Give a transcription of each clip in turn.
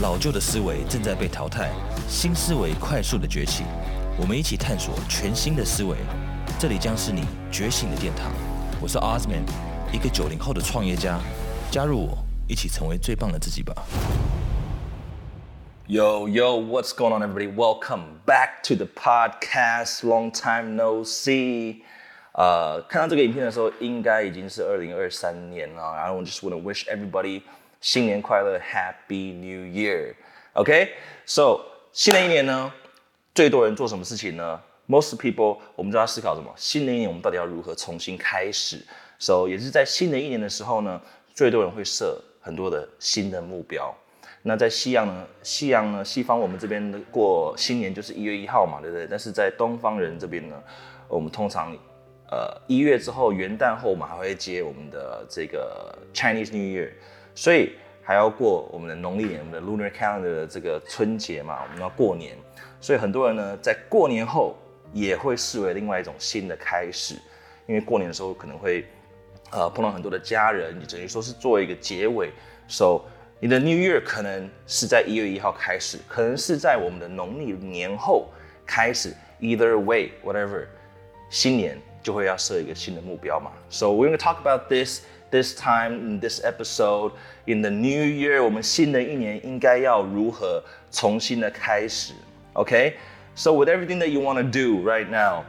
老旧的思维正在被淘汰，新思维快速的崛起。我们一起探索全新的思维，这里将是你觉醒的殿堂。我是 Osman，一个九零后的创业家。加入我，一起成为最棒的自己吧。Yo yo, what's going on, everybody? Welcome back to the podcast. Long time no see. 呃，看到这个影片的时候，应该已经是二零二三年了。然后我 just wanna wish everybody 新年快乐，Happy New Year。OK，so 新的一年呢，最多人做什么事情呢？Most people，我们就要思考什么？新的一年我们到底要如何重新开始？So 也是在新的一年的时候呢，最多人会设很多的新的目标。那在西洋呢？西洋呢？西方我们这边过新年就是一月一号嘛，对不对？但是在东方人这边呢，我们通常呃一月之后元旦后，我们还会接我们的这个 Chinese New Year，所以还要过我们的农历年，我们的 Lunar Calendar 的这个春节嘛，我们要过年。所以很多人呢，在过年后也会视为另外一种新的开始，因为过年的时候可能会呃碰到很多的家人，你等于说是做一个结尾，so。你的 New Year 可能是在一月一号开始，可能是在我们的农历年后开始。Either way, whatever，新年就会要设一个新的目标嘛。So we're gonna talk about this this time in this episode in the New Year。我们新的一年应该要如何重新的开始？OK？So with everything that you wanna do right now，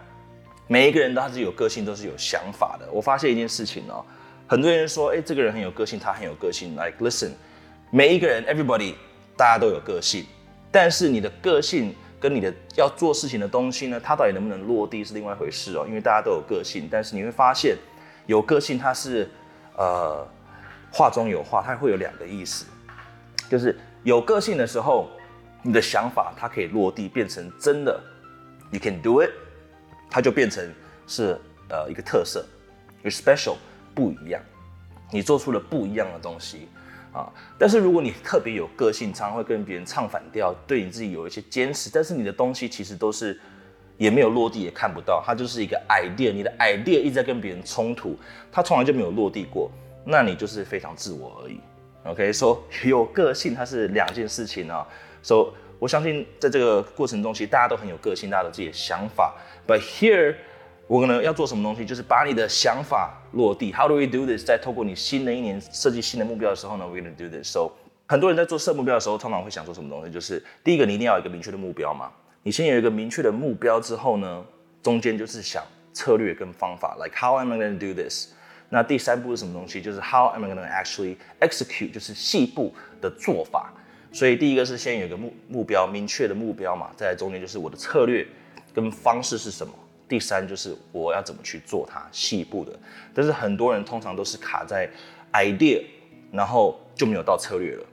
每一个人都是有个性，都是有想法的。我发现一件事情哦，很多人说，哎，这个人很有个性，他很有个性。Like listen。每一个人，everybody，大家都有个性，但是你的个性跟你的要做事情的东西呢，它到底能不能落地是另外一回事哦。因为大家都有个性，但是你会发现，有个性它是，呃，话中有话，它会有两个意思，就是有个性的时候，你的想法它可以落地变成真的，you can do it，它就变成是呃一个特色，special 不一样，你做出了不一样的东西。啊，但是如果你特别有个性，常常会跟别人唱反调，对你自己有一些坚持，但是你的东西其实都是也没有落地，也看不到，它就是一个 idea，你的 idea 一直在跟别人冲突，它从来就没有落地过，那你就是非常自我而已。OK，说 有个性它是两件事情啊，说我相信在这个过程中，其实大家都很有个性，大家都自己的想法，but here。我可能要做什么东西，就是把你的想法落地。How do we do this？在透过你新的一年设计新的目标的时候呢，we're gonna do this。So，很多人在做设目标的时候，通常会想做什么东西？就是第一个，你一定要有一个明确的目标嘛。你先有一个明确的目标之后呢，中间就是想策略跟方法，like how am I gonna do this？那第三步是什么东西？就是 how am I gonna actually execute？就是细部的做法。所以第一个是先有一个目目标，明确的目标嘛。在中间就是我的策略跟方式是什么。第三就是我要怎么去做它细部的，但是很多人通常都是卡在 idea，然后就没有到策略了。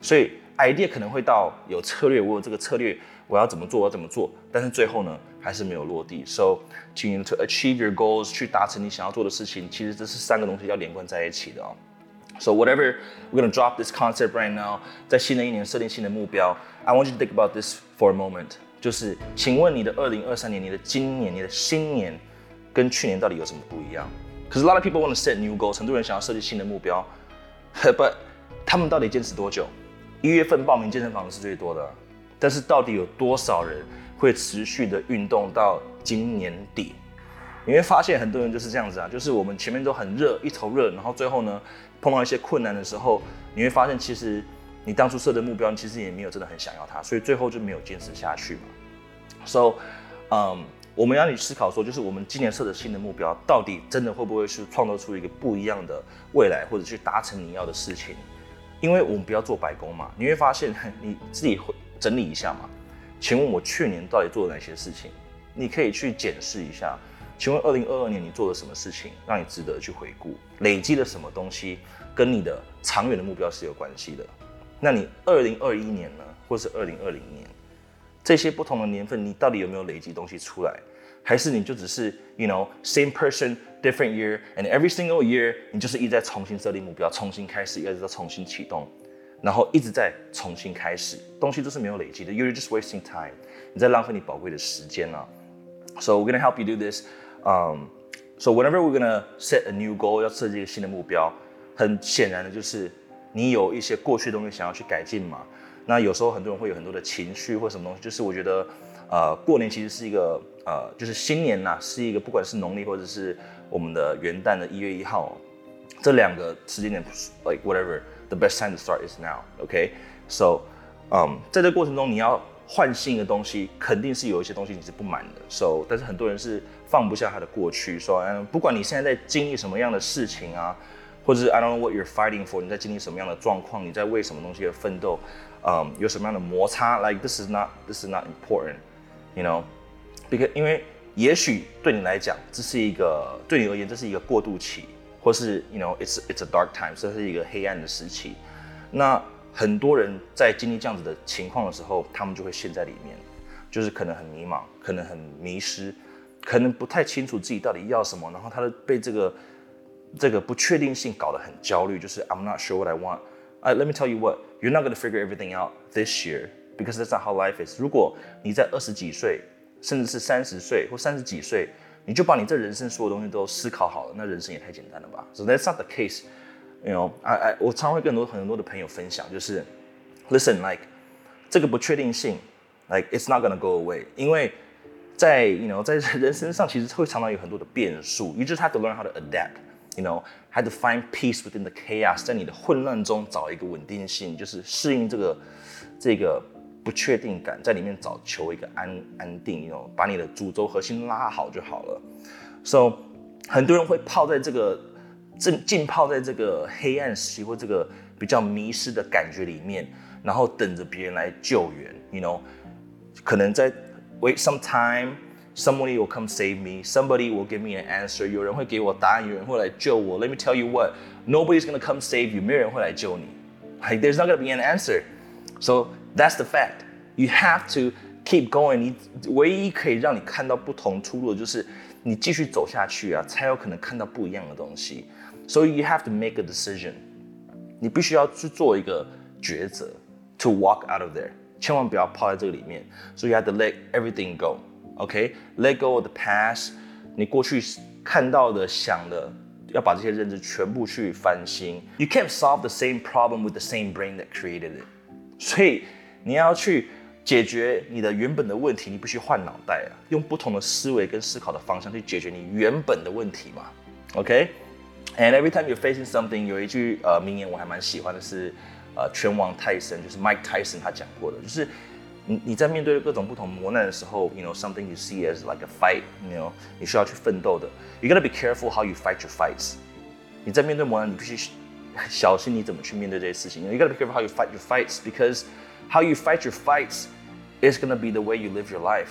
所以 idea 可能会到有策略，我有这个策略，我要怎么做，我要怎么做，但是最后呢还是没有落地。So to achieve your goals，去达成你想要做的事情，其实这是三个东西要连贯在一起的哦。So whatever we're gonna drop this concept right now，在新的一年设定新的目标，I want you to think about this for a moment。就是，请问你的二零二三年、你的今年、你的新年，跟去年到底有什么不一样？可是 a lot of people want to set new goals，很多人想要设计新的目标，but 他们到底坚持多久？一月份报名健身房的是最多的，但是到底有多少人会持续的运动到今年底？你会发现很多人就是这样子啊，就是我们前面都很热，一头热，然后最后呢，碰到一些困难的时候，你会发现其实。你当初设的目标，其实也没有真的很想要它，所以最后就没有坚持下去嘛。So，嗯，我们要你思考说，就是我们今年设的新的目标，到底真的会不会是创造出一个不一样的未来，或者去达成你要的事情？因为我们不要做白工嘛，你会发现 你自己会整理一下嘛。请问我去年到底做了哪些事情？你可以去检视一下。请问二零二二年你做了什么事情，让你值得去回顾？累积了什么东西，跟你的长远的目标是有关系的？那你二零二一年呢，或是二零二零年，这些不同的年份，你到底有没有累积东西出来？还是你就只是，you know same person different year，and every single year，你就是一直在重新设立目标，重新开始，一直在重新启动，然后一直在重新开始，东西都是没有累积的，you're just wasting time，你在浪费你宝贵的时间啊。So we're gonna help you do this. Um, so whenever we're gonna set a new goal，要设计一个新的目标，很显然的就是。你有一些过去的东西想要去改进嘛？那有时候很多人会有很多的情绪或什么东西，就是我觉得，呃，过年其实是一个，呃，就是新年呐，是一个不管是农历或者是我们的元旦的一月一号，这两个时间点，like whatever The best time to start is now，OK？So，嗯，在这过程中你要换新的东西，肯定是有一些东西你是不满的，So，但是很多人是放不下他的过去，说，嗯，不管你现在在经历什么样的事情啊，或者是 I don't know what you're fighting for，你在经历什么样的状况，你在为什么东西而奋斗。嗯，有什么样的摩擦？Like this is not this is not important，you know，because 因为也许对你来讲，这是一个对你而言这是一个过渡期，或是 you know it's it's a dark time，这是一个黑暗的时期。那很多人在经历这样子的情况的时候，他们就会陷在里面，就是可能很迷茫，可能很迷失，可能不太清楚自己到底要什么，然后他的被这个这个不确定性搞得很焦虑，就是 I'm not sure what I want。Uh, let me tell you what, you're not going to figure everything out this year because that's not how life is. 如果你在二十几岁，甚至是三十岁或三十几岁，你就把你这人生所有东西都思考好了，那人生也太简单了吧？So that's not the case. You know, I I 我常会跟很多很多的朋友分享，就是 listen like 这个不确定性，like it's not gonna go away，因为在 you know 在人生上其实会常常有很多的变数，you just have to learn how to adapt。you know had to find peace within the chaos，在你的混乱中找一个稳定性，就是适应这个这个不确定感，在里面找求一个安安定，you know，把你的主轴核心拉好就好了。So 很多人会泡在这个浸浸泡在这个黑暗时期或这个比较迷失的感觉里面，然后等着别人来救援，you know，可能在 wait some time。Somebody will come save me. Somebody will give me an answer. 有人会给我答案，有人会来救我。Let me tell you what, nobody's gonna come save you. 没有人会来救你。Like there's not gonna be an answer. So that's the fact. You have to keep going. 你唯一可以让你看到不同出路的就是你继续走下去啊，才有可能看到不一样的东西。So you have to make a decision. 你必须要去做一个抉择，to walk out of there. 千万不要泡在这个里面。So you have to let everything go. OK，let go of the past，你过去看到的、想的，要把这些认知全部去翻新。You can't solve the same problem with the same brain that created it。 所以你要去解决你的原本的问题，你必须换脑袋啊，用不同的思维跟思考的方向去解决你原本的问题嘛。OK，and every time you're facing something，有一句呃名言我还蛮喜欢的是，呃拳王泰森就是 Mike Tyson 他讲过的，就是。你你在面对各种不同磨难的时候，you know something you see as like a fight，you know 你需要去奋斗的。You gotta be careful how you fight your fights。你在面对磨难，你必须小心你怎么去面对这些事情。You gotta be careful how you fight your fights because how you fight your fights is gonna be the way you live your life。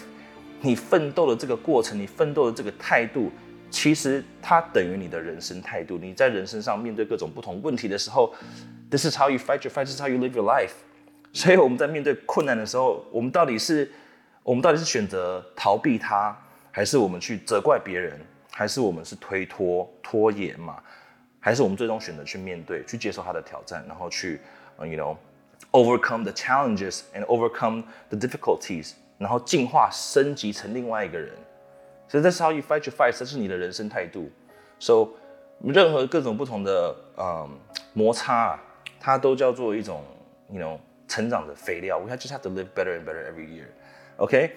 你奋斗的这个过程，你奋斗的这个态度，其实它等于你的人生态度。你在人生上面对各种不同问题的时候，this is how you fight your fights. This is how you live your life。所以我们在面对困难的时候，我们到底是，我们到底是选择逃避它，还是我们去责怪别人，还是我们是推脱拖延嘛？还是我们最终选择去面对，去接受它的挑战，然后去，you know，overcome the challenges and overcome the difficulties，然后进化升级成另外一个人。所以这是 how you fight your fight，这是你的人生态度。So，任何各种不同的嗯摩擦，它都叫做一种，you know。成长的肥料。We just have to live better and better every year. Okay?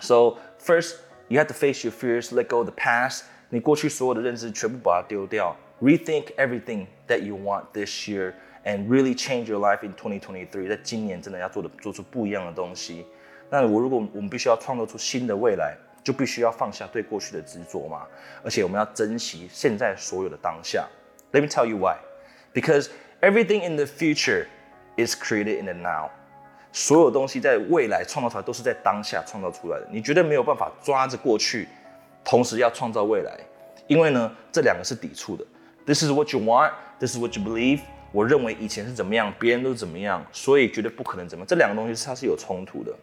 So first, you have to face your fears, let go of the past. 你过去所有的认知全部把它丢掉，rethink everything that you want this year and really change your life in 2023。在今年真的要做的做出不一样的东西。那我如果我们必须要创造出新的未来，就必须要放下对过去的执着嘛，而且我们要珍惜现在所有的当下。Let me tell you why. Because everything in the future is created in the now，所有东西在未来创造出来都是在当下创造出来的。你绝对没有办法抓着过去，同时要创造未来，因为呢，这两个是抵触的。This is what you want, this is what you believe。我认为以前是怎么样，别人都怎么样，所以绝对不可能怎么。这两个东西它是有冲突的。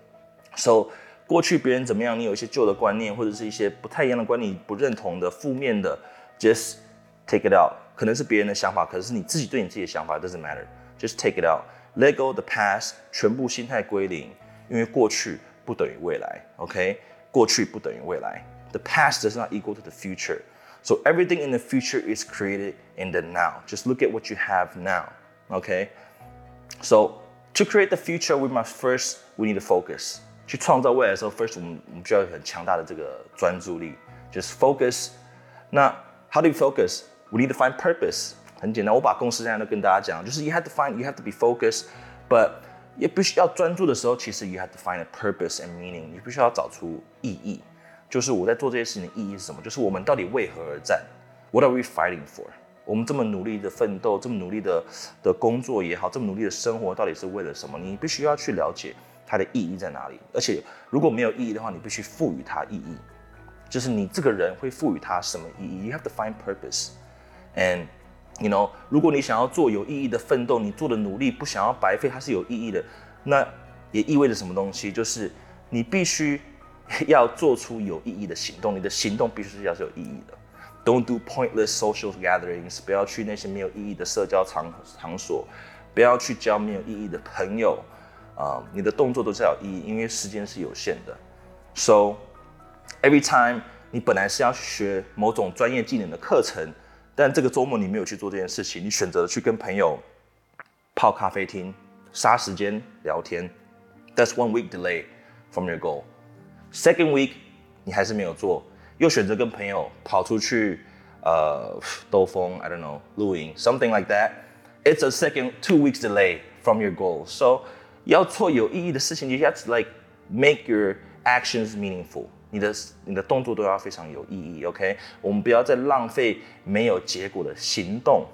So 过去别人怎么样，你有一些旧的观念，或者是一些不太一样的观念，不认同的、负面的，just take it out。可能是别人的想法，可是你自己对你自己的想法 doesn't matter。Just take it out。Let go the past，全部心态归零，因为过去不等于未来。OK，过去不等于未来。The past does not equal to the future. So everything in the future is created in the now. Just look at what you have now. Okay. So To create the future, we must first we need to focus. 去创造未来的时候，first 我们我们需要有很强大的这个专注力，just focus。那 how do you focus? We need to find purpose. 很简单，我把公式现在都跟大家讲，就是 you have to find, you have to be focused, but 也必须要专注的时候，其实 you have to find a purpose and meaning. 你必须要找出意义， 就是我在做这些事情的意义是什么？就是我们到底为何而战？What are we fighting for？我们这么努力的奋斗，这么努力的的工作也好，这么努力的生活，到底是为了什么？你必须要去了解它的意义在哪里。而且如果没有意义的话，你必须赋予它意义，就是你这个人会赋予它什么意义？You have to find purpose, and you know，如果你想要做有意义的奋斗，你做的努力不想要白费，它是有意义的。那也意味着什么东西？就是你必须 要做出有意义的行动，你的行动必须是要是有意义的。Don't do pointless social gatherings，不要去那些没有意义的社交场场所，不要去交没有意义的朋友。啊，你的动作都是要有意义，因为时间是有限的。So every time 你本来是要学某种专业技能的课程，但这个周末你没有去做这件事情，你选择了去跟朋友泡咖啡厅，杀时间聊天。That's one week delay from your goal. Second week 你还是没有做。又选择跟朋友跑出去，呃，兜风，I don't know，露营，something like that。It's a second two weeks delay from your goal. So 要做有意义的事情，you have to like make your actions meaningful。你的你的动作都要非常有意义，OK？我们不要再浪费没有结果的行动。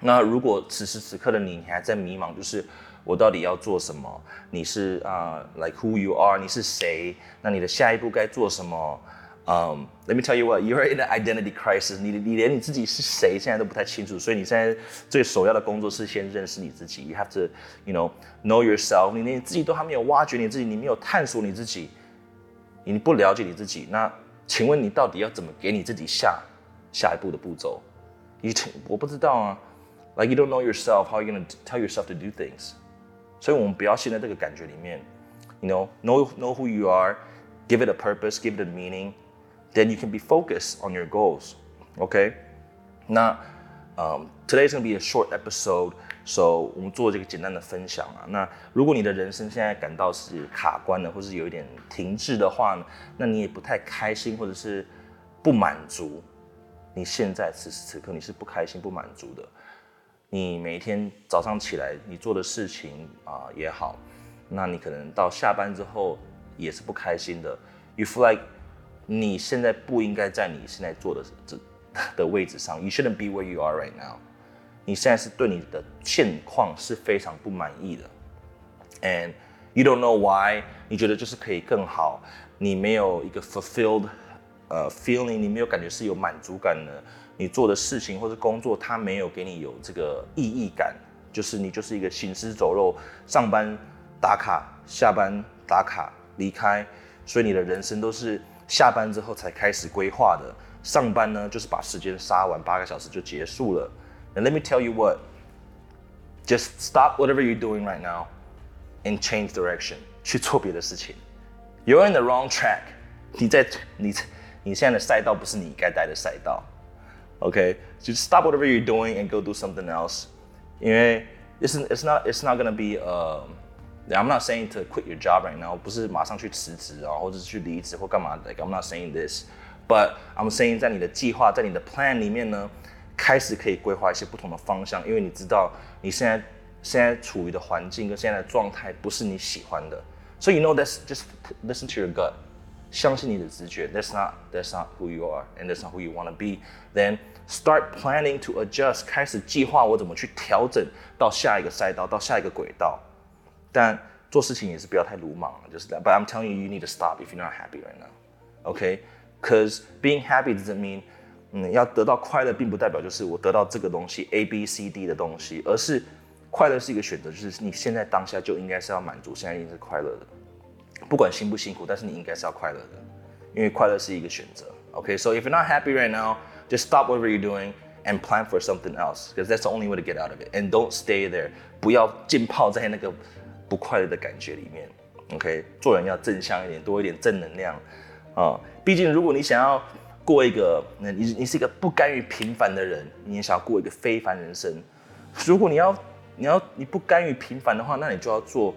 那如果此时此刻的你，你还在迷茫，就是我到底要做什么？你是啊，like who you are？你是谁？那你的下一步该做什么？嗯，Let me tell you what, you're in an identity crisis. 你你连你自己是谁现在都不太清楚，所以你现在最首要的工作是先认识你自己。You have to, you know, know yourself. 你连你自己都还没有挖掘你自己，你没有探索你自己，你不了解你自己，那请问你到底要怎么给你自己下下一步的步骤？你我不知道啊。Like you don't know yourself, how are you gonna tell yourself to do things? 所以我们不要陷在这个感觉里面。You know, know know who you are, give it a purpose, give it a meaning. then you can be focused on your goals. Okay? Now, um, today is going to be a short episode, so 我们做这个简单的分享啊。那如果你的人生现在感到是卡关的，或是有一点停滞的话呢，那你也不太开心，或者是不满足。你现在此时此刻你是不开心、不满足的。你每天早上起来你做的事情啊也好，那你可能到下班之后也是不开心的。You feel like 你现在不应该在你现在做的这的位置上。You shouldn't be where you are right now。你现在是对你的现况是非常不满意的，and you don't know why。你觉得就是可以更好，你没有一个 fulfilled 呃 feeling，你没有感觉是有满足感的。你做的事情或者工作，它没有给你有这个意义感，就是你就是一个行尸走肉，上班打卡，下班打卡离开，所以你的人生都是。下班之后才开始规划的，上班呢就是把时间杀完八个小时就结束了。And let me tell you what, just stop whatever you're doing right now and change direction，去做别的事情。You're in the wrong track，你在你你现在的赛道不是你该待的赛道。OK，就 stop whatever you're doing and go do something else，因为 it's it's not it's not gonna be uh I'm not saying to quit your job right now，不是马上去辞职啊，或者是去离职或干嘛的。Like I'm not saying this，but I'm saying 在你的计划，在你的 plan 里面呢，开始可以规划一些不同的方向，因为你知道你现在现在处于的环境跟现在的状态不是你喜欢的。So you know that's just listen to your gut，相信你的直觉。That's not that's not who you are and that's not who you want to be. Then start planning to adjust，开始计划我怎么去调整到下一个赛道，到下一个轨道。但做事情也是不要太鲁莽了，就是 that But I'm telling you, you need to stop if you're not happy right now, okay? Because being happy doesn't mean，嗯，要得到快乐，并不代表就是我得到这个东西 A B C D 的东西，而是快乐是一个选择，就是你现在当下就应该是要满足，现在一定是快乐的，不管辛不辛苦，但是你应该是要快乐的，因为快乐是一个选择。Okay, so if you're not happy right now, just stop whatever you're doing and plan for something else, because that's the only way to get out of it. And don't stay there，不要浸泡在那个。不快乐的感觉里面，OK，做人要正向一点，多一点正能量啊。毕竟，如果你想要过一个，那你你是一个不甘于平凡的人，你也想要过一个非凡人生。如果你要你要你不甘于平凡的话，那你就要做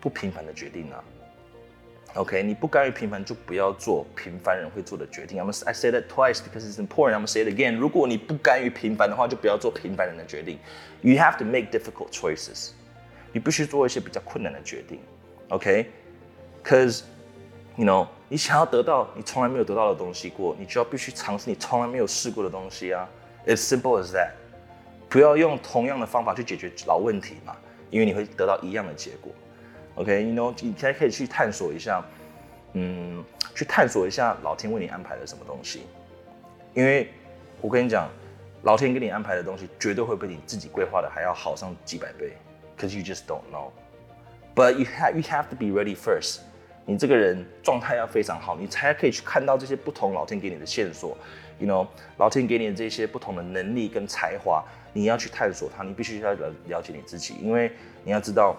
不平凡的决定啊。OK，你不甘于平凡，就不要做平凡人会做的决定。I'm I say that twice because it's important. I'm gonna say it again. 如果你不甘于平凡的话，就不要做平凡人的决定。You have to make difficult choices. 你必须做一些比较困难的决定。OK，because you know 你想要得到你从来没有得到的东西过，你就要必须尝试你从来没有试过的东西啊。It's simple as that. 不要用同样的方法去解决老问题嘛，因为你会得到一样的结果。OK，you know，你现在可以去探索一下，嗯，去探索一下老天为你安排了什么东西，因为我跟你讲，老天给你安排的东西绝对会比你自己规划的还要好上几百倍，cause you just don't know。But you have you have to be ready first。你这个人状态要非常好，你才可以去看到这些不同老天给你的线索。You know，老天给你的这些不同的能力跟才华，你要去探索它，你必须要了了解你自己，因为你要知道。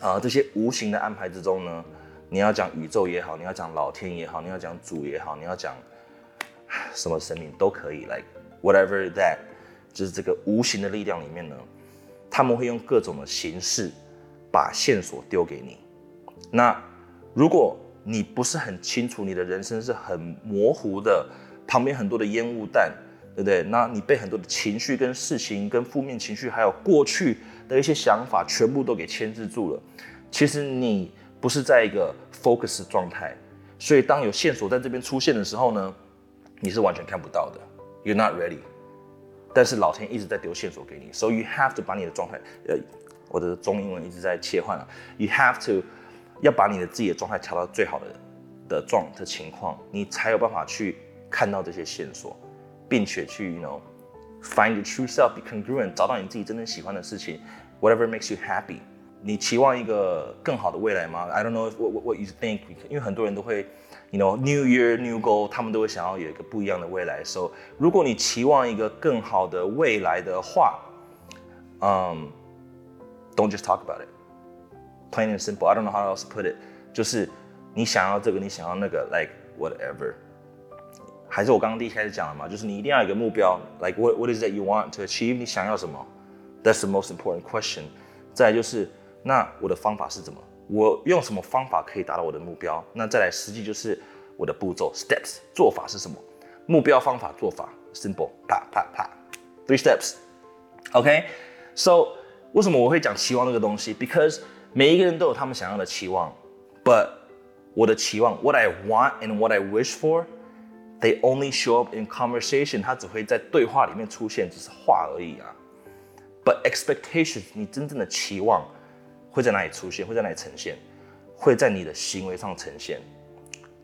啊，这些无形的安排之中呢，你要讲宇宙也好，你要讲老天也好，你要讲主也好，你要讲 什么神明都可以，like whatever that，就是这个无形的力量里面呢，他们会用各种的形式把线索丢给你。那如果你不是很清楚，你的人生是很模糊的，旁边很多的烟雾弹，对不对？那你被很多的情绪跟事情跟负面情绪，还有过去。的一些想法全部都给牵制住了。其实你不是在一个 focus 状态，所以当有线索在这边出现的时候呢，你是完全看不到的。You're not ready。但是老天一直在丢线索给你，so you have to 把你的状态，呃，我的中英文一直在切换啊。You have to 要把你的自己的状态调到最好的的状的情况，你才有办法去看到这些线索，并且去 you know。Find your true self, be congruent，找到你自己真正喜欢的事情，whatever makes you happy。你期望一个更好的未来吗？I don't know what what you think，因为很多人都会，you know New Year New Goal，他们都会想要有一个不一样的未来。So 如果你期望一个更好的未来的话，嗯，Don't just talk about it. Plain and simple. I don't know how else to put it. 就是你想要这个，你想要那个，like whatever。 还是我刚刚第一开始讲了嘛，就是你一定要有一个目标，like what what is that you want to achieve？你想要什么？That's the most important question。再就是，那我的方法是怎么？我用什么方法可以达到我的目标？那再来，实际就是我的步骤 steps 做法是什么？目标、方法、做法，simple，啪啪啪，three steps。OK，so 为什么我会讲期望这个东西？Because 每一个人都有他们想要的期望，but 我的期望，what I want and what I wish for。 They only show up in conversation，它只会在对话里面出现，只是话而已啊。But expectations，你真正的期望会在哪里出现？会在哪里呈现？会在你的行为上呈现。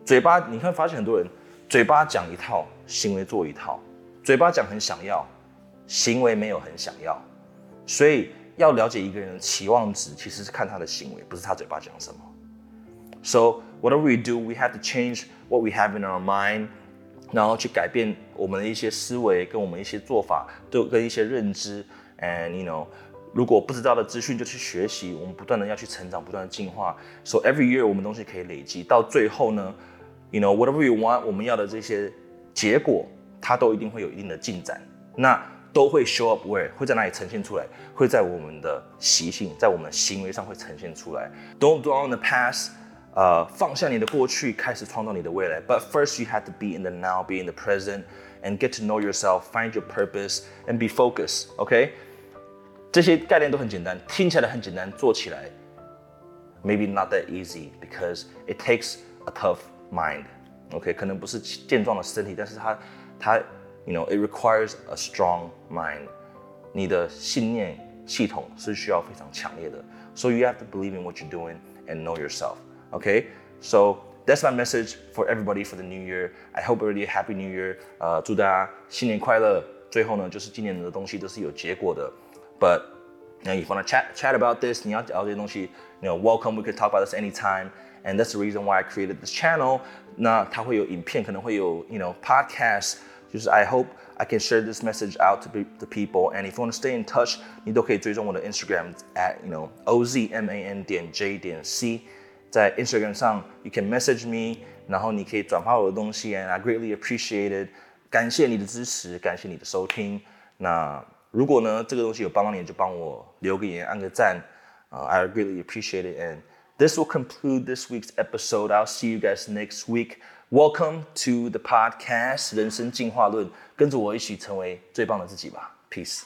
嘴巴，你会发现很多人嘴巴讲一套，行为做一套。嘴巴讲很想要，行为没有很想要。所以要了解一个人的期望值，其实是看他的行为，不是他嘴巴讲什么。So whatever we do, we have to change what we have in our mind. 然后去改变我们的一些思维，跟我们一些做法，都跟一些认知。And you know，如果不知道的资讯就去学习，我们不断的要去成长，不断的进化。So every year 我们东西可以累积，到最后呢，you know whatever you want，我们要的这些结果，它都一定会有一定的进展。那都会 show up where 会在哪里呈现出来？会在我们的习性，在我们的行为上会呈现出来。Don't dwell on the past。呃，放下你的过去，开始创造你的未来。But first, you have to be in the now, be in the present, and get to know yourself, find your purpose, and be focused. OK，这些概念都很简单，听起来很简单，做起来 maybe not that easy because it takes a tough mind. OK，可能不是健壮的身体，但是它它，you know, it requires a strong mind. 你的信念系统是需要非常强烈的。So you have to believe in what you're doing and know yourself. Okay, so that's my message for everybody for the new year. I hope everybody a happy new year. 呃，祝大家新年快乐。最后呢，就是今年的东西都是有结果的。But you know, if you wanna chat chat about this，你要聊这些东西，you know, welcome. We could talk about this anytime. And that's the reason why I created this channel. 那它会有影片，可能会有 you know podcast. 就是 I hope I can share this message out to be, the people. And if you want to stay in touch，你都可以追踪我的 Instagram at you know O Z M A N 点 J 点 C。 在 Instagram 上，you can message me，然后你可以转发我的东西，and I greatly appreciate it。感谢你的支持，感谢你的收听。那 如果呢这个东西有帮到你，就帮我留个言，按个赞。Uh, I really appreciate it. And this will conclude this week's episode. I'll see you guys next week. Welcome to the podcast 人生进化论，跟着我一起成为最棒的自己吧。Peace.